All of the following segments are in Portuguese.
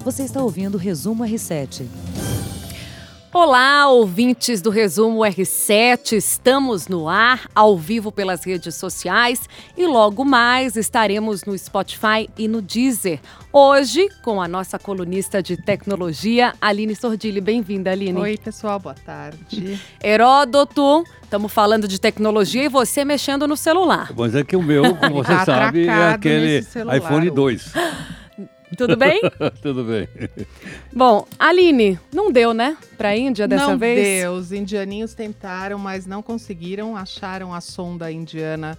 Você está ouvindo o Resumo R7. Olá, ouvintes do Resumo R7, estamos no ar, ao vivo pelas redes sociais e logo mais estaremos no Spotify e no Deezer. Hoje, com a nossa colunista de tecnologia, Aline Sordilli. Bem-vinda, Aline. Oi, pessoal, boa tarde. Heródoto, estamos falando de tecnologia e você mexendo no celular. Mas é que o meu, como você Tá sabe, é atracado aquele nesse celular iPhone hoje. 2. Tudo bem? Tudo bem. Bom, Aline, não deu, né? Pra Índia dessa não vez? deu, os indianinhos tentaram, mas não conseguiram. Acharam a sonda indiana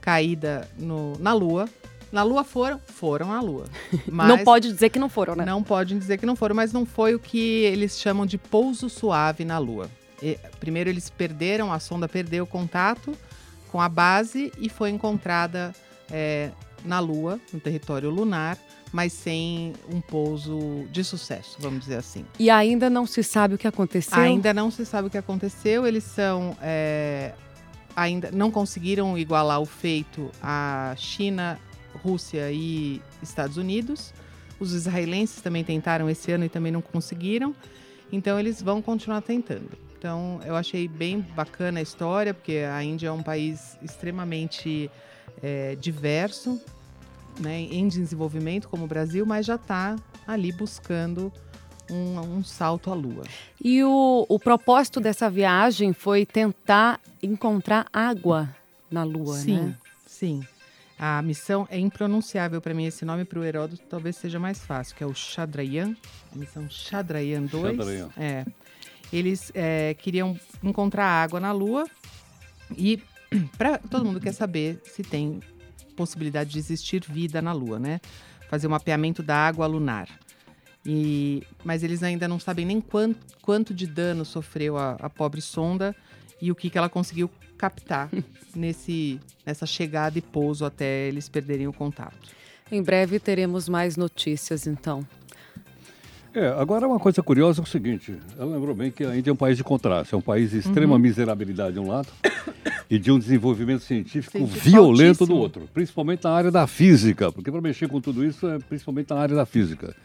caída no- na Lua. Na Lua foram? Foram na Lua. Mas Não pode dizer que não foram, né? Não podem dizer que não foram, mas não foi o que eles chamam de pouso suave na Lua. E, primeiro eles perderam, a sonda perdeu o contato com a base e foi encontrada é, na Lua, no território lunar, mas sem um pouso de sucesso, vamos dizer assim. E ainda não se sabe o que aconteceu. Ainda não se sabe o que aconteceu. Eles são é, ainda não conseguiram igualar o feito a China, Rússia e Estados Unidos. Os israelenses também tentaram esse ano e também não conseguiram. Então eles vão continuar tentando. Então eu achei bem bacana a história, porque a Índia é um país extremamente é, diverso, né, em desenvolvimento como o Brasil, mas já está ali buscando um, um salto à lua. E o, o propósito dessa viagem foi tentar encontrar água na Lua, sim, né? sim. A missão é impronunciável para mim esse nome para o Heródoto talvez seja mais fácil, que é o Chandrayaan, a missão Chandrayaan 2. Chandrayaan. É. Eles é, queriam encontrar água na Lua e para todo mundo quer saber se tem possibilidade de existir vida na Lua, né? Fazer um mapeamento da água lunar. E, mas eles ainda não sabem nem quanto, quanto de dano sofreu a, a pobre sonda e o que, que ela conseguiu captar nesse, nessa chegada e pouso até eles perderem o contato. Em breve teremos mais notícias, então. É, agora uma coisa curiosa é o seguinte, ela lembrou bem que a Índia é um país de contraste, é um país de Uhum. extrema miserabilidade de um lado e de um desenvolvimento científico Científico violento do altíssimo. outro, principalmente na área da física, porque para mexer com tudo isso é principalmente na área da física.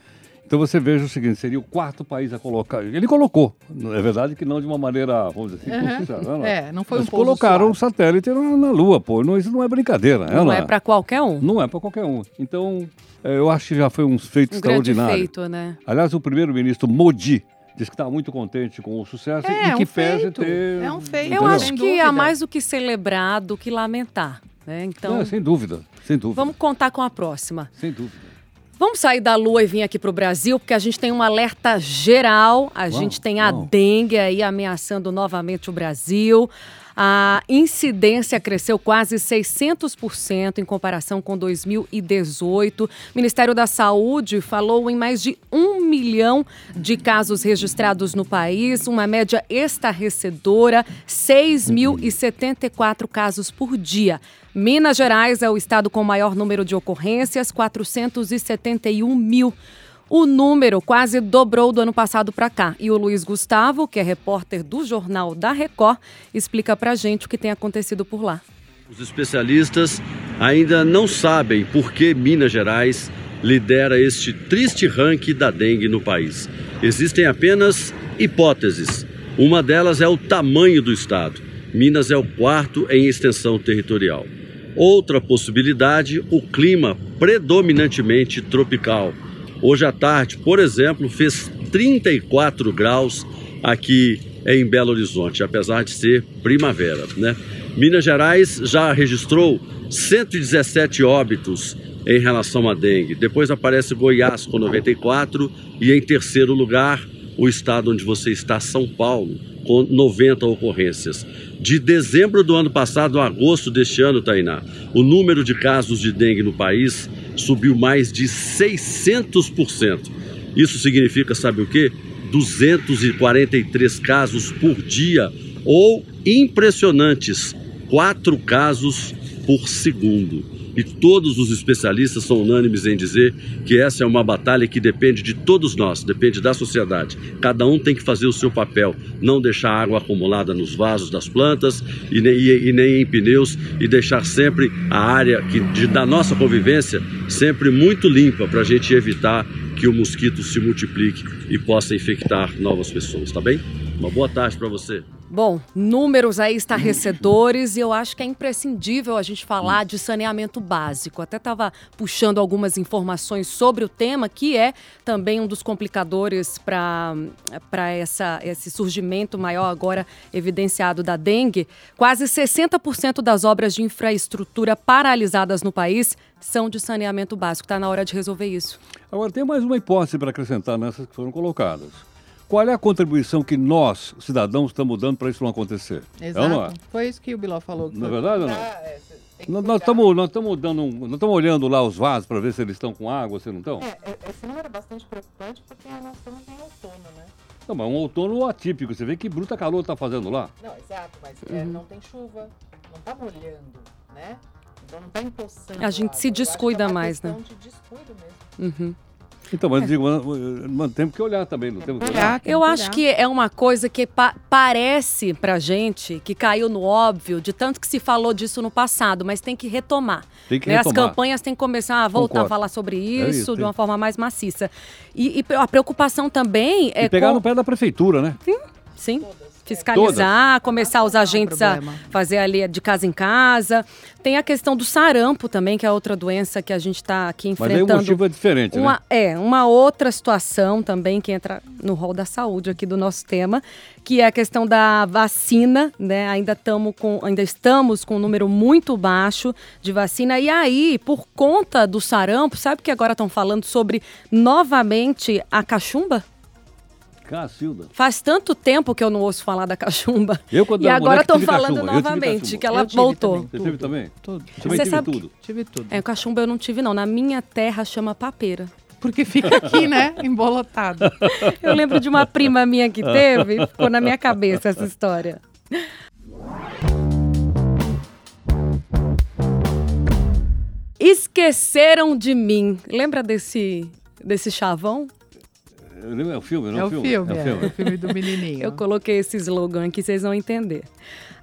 Então você veja o seguinte, seria o quarto país a colocar. Ele colocou, é verdade que não de uma maneira, vamos dizer assim, Uhum. não. É, não foi Mas um colocaram um satélite na, na Lua, pô. Não, isso não é brincadeira. Não ela- é para qualquer um. Não é para qualquer um. Então, é, eu acho que já foi um feito Um extraordinário. feito, né? Aliás, o primeiro-ministro Modi disse que está muito contente com o sucesso É, e que um pese feito. ter. É um feito. Eu Entendeu? acho Sem que há dúvida. mais do que celebrar do que lamentar. Né? Então, Não, sem dúvida, sem dúvida. vamos contar com a próxima. Sem dúvida. Vamos sair da Lua e vir aqui para o Brasil, porque a gente tem um alerta geral. A Vamos, gente tem a dengue aí ameaçando novamente o Brasil. A incidência cresceu quase 600% em comparação com 2018. O Ministério da Saúde falou em mais de um milhão de casos registrados no país, uma média estarrecedora, 6.074 casos por dia. Minas Gerais é o estado com maior número de ocorrências, 471 mil. O número quase dobrou do ano passado para cá. E o Luiz Gustavo, que é repórter do Jornal da Record, explica pra gente o que tem acontecido por lá. Os especialistas ainda não sabem por que Minas Gerais lidera este triste ranking da dengue no país. Existem apenas hipóteses. Uma delas é o tamanho do estado. Minas é o quarto em extensão territorial. Outra possibilidade, o clima predominantemente tropical. Hoje à tarde, por exemplo, fez 34 graus aqui em Belo Horizonte, apesar de ser primavera, né? Minas Gerais já registrou 117 óbitos em relação à dengue. Depois aparece Goiás com 94 e em terceiro lugar o estado onde você está, São Paulo, com 90 ocorrências. De dezembro do ano passado a agosto deste ano, Tainá, o número de casos de dengue no país subiu mais de 600%. Isso significa, sabe o quê? 243 casos por dia ou impressionantes, quatro casos por segundo. E todos os especialistas são unânimes em dizer que essa é uma batalha que depende de todos nós, depende da sociedade. Cada um tem que fazer o seu papel, não deixar água acumulada nos vasos das plantas e nem, e, e nem em pneus e deixar sempre a área que, de, da nossa convivência sempre muito limpa para a gente evitar que o mosquito se multiplique e possa infectar novas pessoas, tá bem? Uma boa tarde para você. Bom, números aí estarrecedores e eu acho que é imprescindível a gente falar de saneamento básico. Até estava puxando algumas informações sobre o tema, que é também um dos complicadores para esse surgimento maior agora evidenciado da dengue. Quase 60% das obras de infraestrutura paralisadas no país são de saneamento básico. Está na hora de resolver isso. Agora, tem mais uma hipótese para acrescentar nessas que foram colocadas. Qual é a contribuição que nós, cidadãos, estamos dando para isso não acontecer? Exato. Não é? Foi isso que o Biló falou. Não é verdade ou não? É, nós, estamos nós estamos dando um, nós estamos olhando lá os vasos para ver se eles estão com água, se não estão. É, é, esse número é bastante preocupante porque nós estamos em outono, né? Não, mas um outono atípico. Você vê que bruta calor está fazendo lá. Não, exato, mas é, uhum. não tem chuva, não está molhando, né? Então não está empoçando. A gente se descuida é mais, né? De descuido mesmo. Uhum. Então, mas é. digo, mas temos que olhar também, não temos que olhar. Eu acho que é uma coisa que pa parece pra gente que caiu no óbvio, de tanto que se falou disso no passado, mas tem que retomar. Tem que né? retomar. As campanhas têm que começar a voltar Concordo. a falar sobre isso, é isso de uma tem... forma mais maciça. E, e, a preocupação também é. E pegar com... no pé da prefeitura, né? Sim, sim. Fiscalizar, Todas. começar os agentes a fazer ali de casa em casa. Tem a questão do sarampo também, que é outra doença que a gente está aqui enfrentando. Mas aí o motivo é diferente, uma, né? É, uma outra situação também que entra no rol da saúde aqui do nosso tema, que é a questão da vacina, né? Ainda, tamo com, ainda estamos com um número muito baixo de vacina. E aí, por conta do sarampo, sabe que agora estão falando sobre novamente a cachumba? Cacilda. Faz tanto tempo que eu não ouço falar da cachumba. Eu, quando e agora estão falando cachumba. novamente que ela voltou. Também. Você teve também? Tudo. Você sabe tudo? Tive tudo. É, cachumba eu não tive, não. Na minha terra chama papeira. Porque fica aqui, né? Embolotado. eu lembro de uma prima minha que teve, ficou na minha cabeça essa história. Esqueceram de mim. Lembra desse, desse chavão? É o filme, não é o filme? filme é, o filme, é o filme do menininho. Eu coloquei esse slogan aqui, vocês vão entender.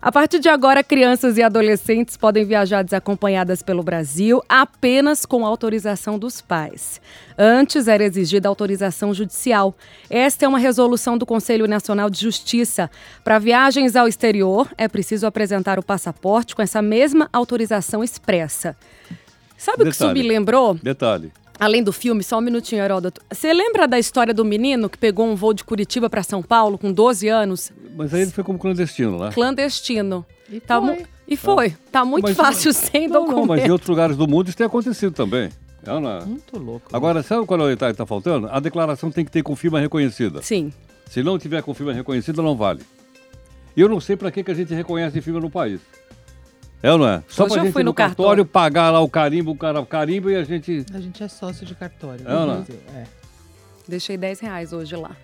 A partir de agora, crianças e adolescentes podem viajar desacompanhadas pelo Brasil apenas com autorização dos pais. Antes era exigida autorização judicial. Esta é uma resolução do Conselho Nacional de Justiça. Para viagens ao exterior, é preciso apresentar o passaporte com essa mesma autorização expressa. Sabe o que isso me lembrou? Detalhe. Além do filme, só um minutinho, Heródoto. Você lembra da história do menino que pegou um voo de Curitiba para São Paulo com 12 anos? Mas aí ele foi como clandestino lá. Clandestino. E tá foi. E foi. Ah. Tá muito mas, fácil sem não, documento. Não, mas em outros lugares do mundo isso tem acontecido também. É, é? Muito louco. Agora, sabe qual é o detalhe que está faltando? A declaração tem que ter confirma reconhecida. Sim. Se não tiver confirma reconhecida, não vale. E eu não sei para que, que a gente reconhece firma no país. É ou não é? Só para a gente fui no, no cartório, cartório, pagar lá o carimbo, o, cara, o carimbo e a gente. A gente é sócio de cartório. É ou não é? Deixei 10 reais hoje lá.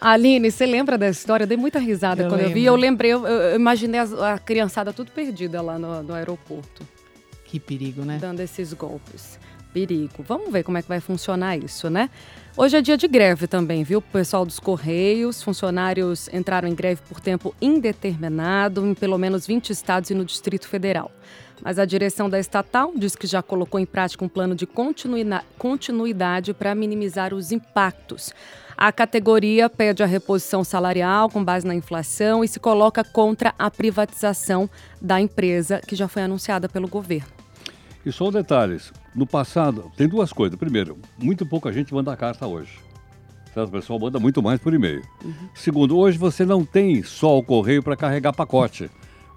Aline, você lembra dessa história? Eu dei muita risada eu quando lembro. eu vi. Eu lembrei, eu, eu imaginei a, a, criançada tudo perdida lá no, no aeroporto. Que perigo, né? Dando esses golpes. Perigo. Vamos ver como é que vai funcionar isso, né? Hoje é dia de greve também, viu? O pessoal dos Correios, funcionários entraram em greve por tempo indeterminado em pelo menos 20 estados e no Distrito Federal. Mas a direção da estatal diz que já colocou em prática um plano de continuidade para minimizar os impactos. A categoria pede a reposição salarial com base na inflação e se coloca contra a privatização da empresa que já foi anunciada pelo governo. E só detalhes. No passado, tem duas coisas. Primeiro, muito pouca gente manda carta hoje. O pessoal manda muito mais por e-mail. Uhum. Segundo, hoje você não tem só o correio para carregar pacote.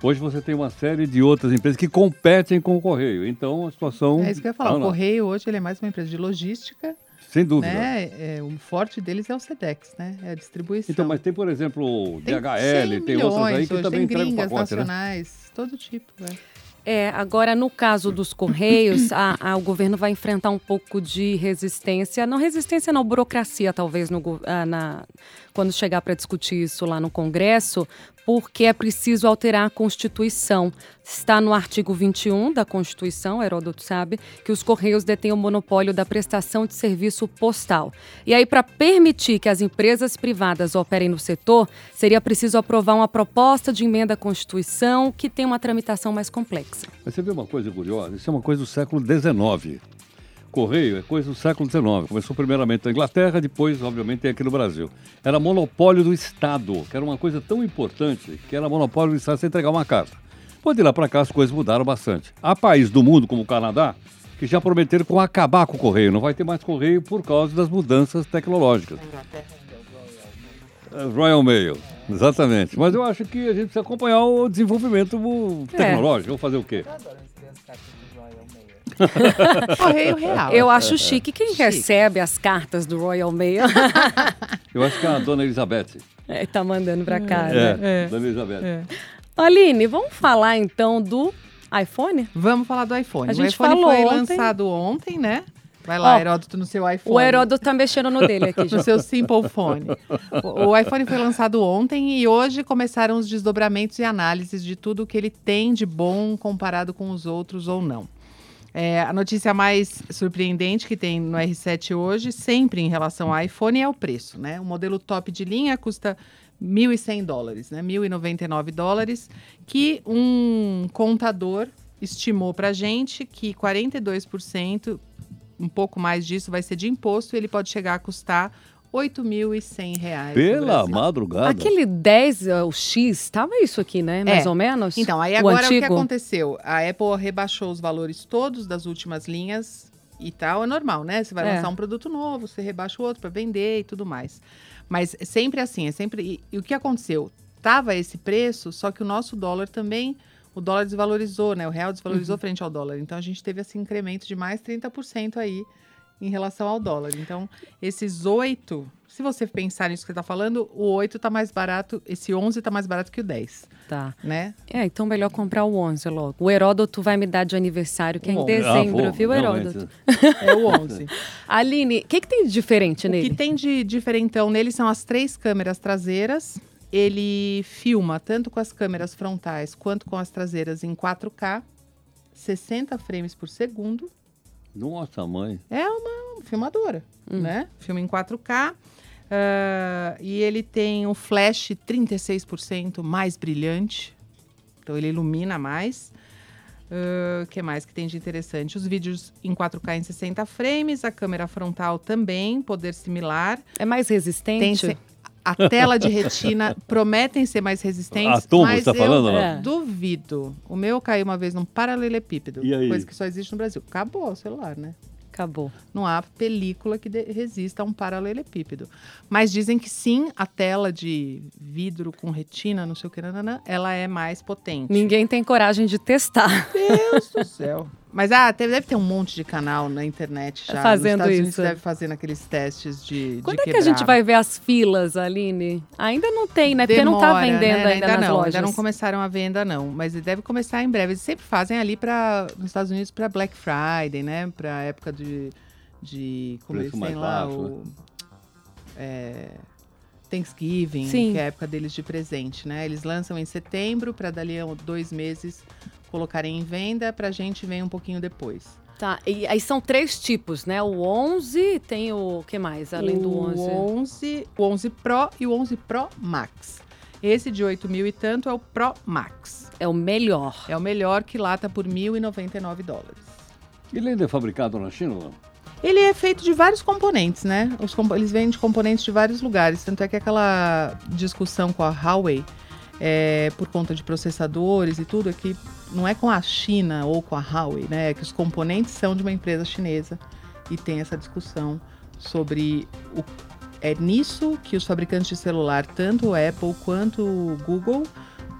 Hoje você tem uma série de outras empresas que competem com o correio. Então a situação. É isso que eu ia falar. Não, o correio hoje ele é mais uma empresa de logística. Sem dúvida. Né? É, o forte deles é o Sedex, né? É a distribuição. Então, mas tem, por exemplo, o DHL, tem, tem outras aí que também entregam pacote, nacionais, né? todo tipo. É. É, agora no caso dos Correios, a, a, o governo vai enfrentar um pouco de resistência, não resistência, não, burocracia talvez no, ah, na, quando chegar para discutir isso lá no Congresso, porque é preciso alterar a Constituição. Está no artigo 21 da Constituição, Heródoto sabe, que os Correios detêm o monopólio da prestação de serviço postal. E aí, para permitir que as empresas privadas operem no setor, seria preciso aprovar uma proposta de emenda à Constituição que tem uma tramitação mais complexa. Mas você vê uma coisa curiosa? Isso é uma coisa do século XIX. Correio é coisa do século XIX. Começou primeiramente na Inglaterra, depois, obviamente, tem aqui no Brasil. Era monopólio do Estado, que era uma coisa tão importante, que era monopólio do Estado você entregar uma carta. Pode ir lá para cá as coisas mudaram bastante. Há países do mundo, como o Canadá, que já prometeram que vão acabar com o correio. Não vai ter mais correio por causa das mudanças tecnológicas. É, Royal Mail, exatamente. Mas eu acho que a gente precisa acompanhar o desenvolvimento tecnológico. Vamos fazer o quê? Correio real. Eu acho chique quem Chique. recebe as cartas do Royal Mail. Eu acho que é a dona Elizabeth. é, tá mandando pra cá, É, né? É. dona Elizabeth. É. Aline, vamos falar então do iPhone? Vamos falar do iPhone. A o gente iPhone falou foi ontem. lançado ontem, né? Vai lá, Ó, Heródoto, no seu iPhone. O Heródoto tá mexendo no dele aqui, No seu Simple Phone. O, o iPhone foi lançado ontem e hoje começaram os desdobramentos e análises de tudo que ele tem de bom comparado com os outros ou não. É, a notícia mais surpreendente que tem no R7 hoje, sempre em relação ao iPhone, é o preço. Né? O modelo top de linha custa 1.100 dólares, né? 1.099 dólares, que um contador estimou para gente que 42%, um pouco mais disso, vai ser de imposto e ele pode chegar a custar 8.100 reais. Pela madrugada. Aquele 10, uh, o X, tava isso aqui, né? Mais É. ou menos? Então, aí o agora o, que antigo? aconteceu? A Apple rebaixou os valores todos das últimas linhas e tal. É normal, né? Você vai É. lançar um produto novo, você rebaixa o outro para vender e tudo mais. Mas é sempre assim, é sempre. E, e o que aconteceu? Tava esse preço, só que o nosso dólar também. O dólar desvalorizou, né? O real Uhum. desvalorizou frente ao dólar. Então a gente teve esse incremento de mais 30% aí em relação ao dólar. Então, esses oito, se você pensar nisso que você está falando, o 8 está mais barato, esse 11 está mais barato que o 10, Tá. né? É, então melhor comprar o 11 logo. O Heródoto vai me dar de aniversário, que é em Bom, dezembro, Ah, viu. Heródoto? É o 11. Aline, o que, que tem de diferente O nele? que tem de diferentão nele são as três câmeras traseiras. Ele filma tanto com as câmeras frontais quanto com as traseiras em 4K, 60 frames por segundo. Nossa, mãe. É uma filmadora, Hum. né? Filma em 4K. ah, e ele tem o flash 36% mais brilhante. Então ele ilumina mais. O que mais que tem de interessante? Os vídeos em 4K em 60 frames, a câmera frontal também, poder similar. É mais Tem resistente? se- a tela de retina prometem ser mais resistentes, A Tom, mas você tá eu falando, não? é. duvido. O meu caiu uma vez num paralelepípedo, E aí? coisa que só existe no Brasil. Acabou o celular, né? Acabou. Não há película que resista a um paralelepípedo. Mas dizem que sim, a tela de vidro com retina, não sei o que, ela é mais potente. Ninguém tem coragem de testar. Deus do céu. Mas ah, deve, ter um monte de canal na internet já. Fazendo Nos Estados Unidos isso. deve fazendo aqueles testes de. Quando de é que a gente vai ver as filas, Aline? Ainda não tem, né? Porque não tá Demora, vendendo né? ainda, nas não, lojas. Ainda não começaram a venda, não. Mas deve começar em breve. Eles sempre fazem ali para nos Estados Unidos para Black Friday, né? Para época de, de como eles têm lá baixo, o é, Thanksgiving, Sim. que é a época deles de presente, né? Eles lançam em setembro para dali a dois meses colocarem em venda. Para a gente vem um pouquinho depois. Tá, e aí são três tipos, né? O 11 tem o que mais, além do o 11? 11, o 11 Pro e o 11 Pro Max. Esse de 8 mil e tanto é o Pro Max. É o melhor. É o melhor que lá tá por 1.099 dólares. Ele ainda é fabricado na China? não? Ele é feito de vários componentes, né? Os eles vêm de componentes de vários lugares. Tanto é que aquela discussão com a Huawei, é, por conta de processadores e tudo, é que não é com a China ou com a Huawei, né? É que os componentes são de uma empresa chinesa e tem essa discussão sobre o. É nisso que os fabricantes de celular, tanto o Apple quanto o Google,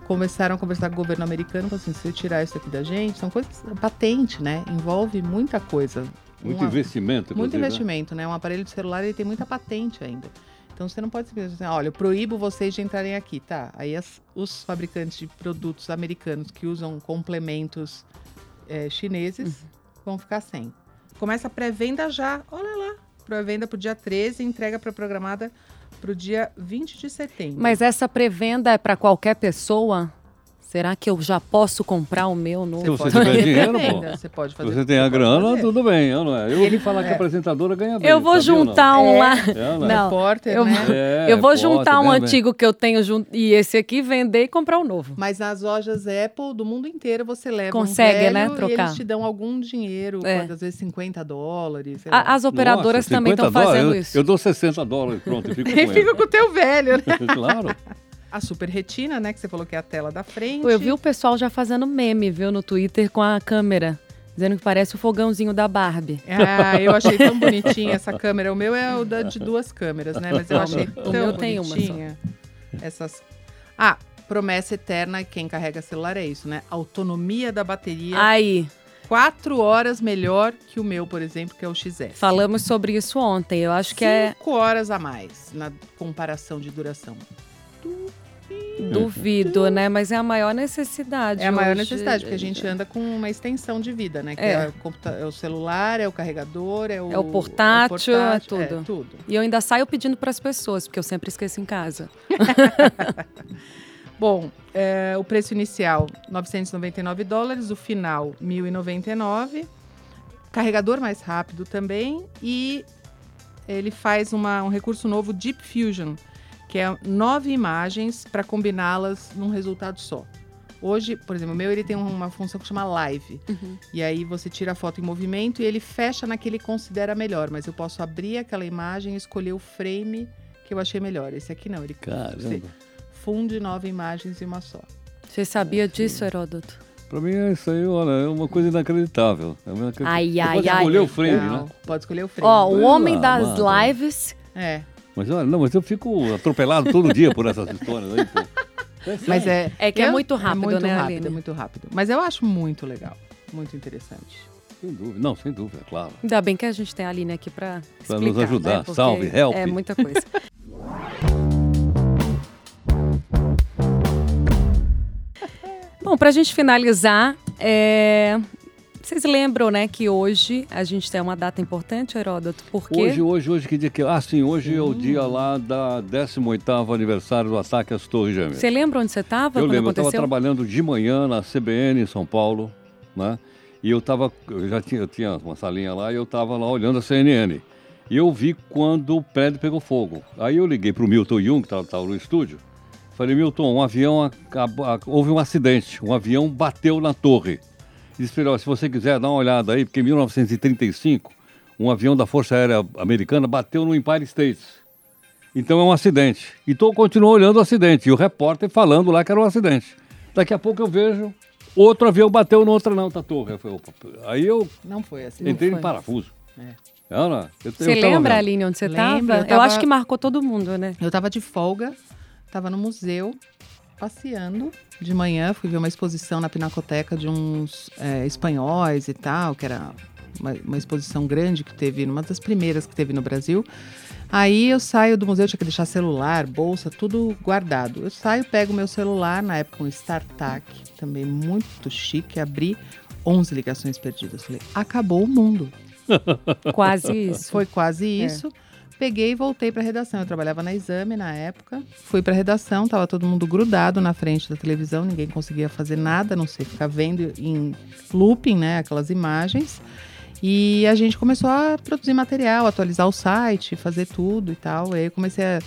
começaram a conversar com o governo americano, falando assim, se eu tirar isso aqui da gente, são coisas, patente, né? Envolve muita coisa. Muito Uma- investimento, muito né? investimento, né? Um aparelho de celular ele tem muita patente ainda. Então você não pode simplesmente dizer, olha, eu proíbo vocês de entrarem aqui, tá? Aí as- os fabricantes de produtos americanos que usam complementos eh, chineses vão ficar sem. Começa a pré-venda já, olha lá, pré-venda pro dia 13, entrega para programada pro dia 20 de setembro. Mas essa pré-venda é para qualquer pessoa? Será que eu já posso comprar o meu novo? Se você pode tiver fazer dinheiro, pô. Você pode Se fazer. você tem a grana, fazer. tudo bem, não é? Eu ouvi falar que é. a apresentadora ganha bem. Eu vou sabia ou não? juntar um lá. É, não é? Não, Repórter, eu, né? É, eu vou repórter, juntar um antigo que eu tenho jun- e esse aqui vender e comprar um novo. Mas nas lojas Apple do mundo inteiro você leva Consegue, um né, velho trocar. e eles te dão algum dinheiro, É. pode, às vezes 50 dólares. sei lá. A- as operadoras Nossa, também 50 estão fazendo dólares, isso. Eu, eu dou 60 dólares, pronto, e fico com E fica com o teu velho, né? claro. A Super Retina, né, que você falou que é a tela da frente. Eu vi o pessoal já fazendo meme, viu, no Twitter com a câmera. Dizendo que parece o fogãozinho da Barbie. Ah, eu achei tão bonitinha essa câmera. O meu é o da, de duas câmeras, né? Mas eu achei O tão meu tem uma só. bonitinha. Essas... Ah, promessa eterna, quem carrega celular é isso, né? Autonomia da bateria, Aí, quatro horas melhor que o meu, por exemplo, que é o XS. falamos sobre isso ontem. Eu acho que é. Cinco horas a mais na comparação de duração. Duvido, né? Mas é a maior necessidade. É a maior hoje. necessidade, porque a gente anda com uma extensão de vida, né? Que É. é, o, é o celular, é o carregador, é o, É o portátil, é portátil, tudo. tudo. E eu ainda saio pedindo para as pessoas, porque eu sempre esqueço em casa. Bom, é, o preço inicial, 999 dólares, o final, 1.099. Carregador mais rápido também e ele faz uma- um recurso novo, Deep Fusion, que é nove imagens para combiná-las num resultado só. Hoje, por exemplo, o meu ele tem uma função que chama Live. E aí você tira a foto em movimento e ele fecha na que ele considera melhor. Mas eu posso abrir aquela imagem e escolher o frame que eu achei melhor. Esse aqui não, ele Caramba. funde nove imagens em uma só. Você sabia disso, Heródoto? Pra mim, é isso aí, olha, é uma coisa inacreditável. É uma inacreditável. Ai, ai, pode ai. escolher o frame, Não, né? Pode escolher o frame. Ó, o homem das lives. É. Mas olha, não, mas eu fico atropelado todo dia por essas histórias aí, pô. Mas é. É que é muito rápido, é muito né, rápido, Aline? É muito rápido. Mas eu acho muito legal. Muito interessante. Sem dúvida. Não, sem dúvida, claro. Ainda bem que a gente tem a Aline aqui para Pra explicar. nos ajudar. né? Salve, help. É muita coisa. Bom, para a gente finalizar, é, vocês lembram, né, que hoje a gente tem uma data importante, Heródoto? Porque Hoje, hoje, hoje, que dia que é? Ah, sim, hoje é o dia lá da 18º aniversário do ataque às Torres Gêmeas. você lembra onde você estava Eu lembro, eu estava aconteceu? trabalhando de manhã na CBN em São Paulo, né? E eu tava, eu já tinha, eu tinha uma salinha lá e eu estava lá olhando a CNN. E eu vi quando o prédio pegou fogo. Aí eu liguei para o Milton Jung, que estava no estúdio. Falei, Milton, um avião, acabou, houve um acidente, um avião bateu na torre. Ele disse, "Olha, se você quiser dar uma olhada aí, porque em 1935, um avião da Força Aérea Americana bateu no Empire State. Então é um acidente. Então continuou olhando o acidente. E o repórter falando lá que era um acidente. Daqui a pouco eu vejo outro avião bateu no outra não, da torre. Eu falei, Aí eu Não foi assim. entrei foi. em parafuso. É. Ana, eu, Você eu lembra. Aline, onde você estava? eu Eu, tava- acho que marcou todo mundo, né? Eu tava de folga, tava no museu, passeando de manhã, fui ver uma exposição na Pinacoteca de uns é, espanhóis e tal, que era uma, uma exposição grande que teve, uma das primeiras que teve no Brasil. Aí eu saio do museu, tinha que deixar celular, bolsa, tudo guardado. Eu saio, pego meu celular, na época um StarTAC, também muito chique, abri 11 ligações perdidas. Falei, acabou o mundo. Quase isso. Foi quase isso. Peguei e voltei para a redação. Eu trabalhava na Exame na época. Fui para a redação, tava todo mundo grudado na frente da televisão, ninguém conseguia fazer nada, não sei ficar vendo em looping, né, aquelas imagens. E a gente começou a produzir material, atualizar o site, fazer tudo e tal. Aí eu comecei a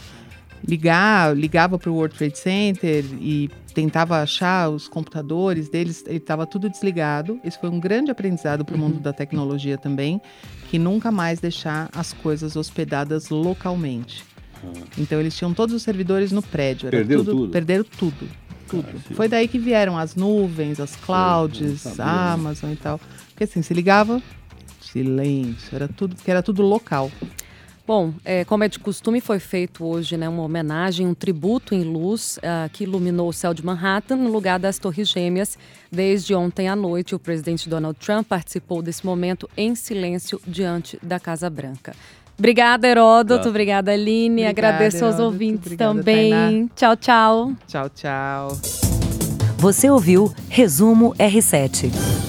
ligar, ligava para o World Trade Center e tentava achar os computadores deles, ele estava tudo desligado. Isso foi um grande aprendizado para o mundo da tecnologia também, que nunca mais deixar as coisas hospedadas localmente. Então eles tinham todos os servidores no prédio. Era Perderam tudo, tudo? Perderam tudo. Tudo. Ah. Foi daí que vieram as nuvens, as clouds, sabia, a? Amazon e tal. Porque assim, se ligava, silêncio, era tudo, que era tudo local. Bom, é, como é de costume, foi feito hoje né, uma homenagem, um tributo em luz ah, que iluminou o céu de Manhattan no lugar das Torres Gêmeas. Desde ontem à noite, o presidente Donald Trump participou desse momento em silêncio diante da Casa Branca. Obrigada, Heródoto. Tá. Obrigada, Aline. Obrigada, Agradeço aos Heródoto. ouvintes Obrigada, também. Tainá. Tchau, tchau. Tchau, tchau. Você ouviu Resumo R7.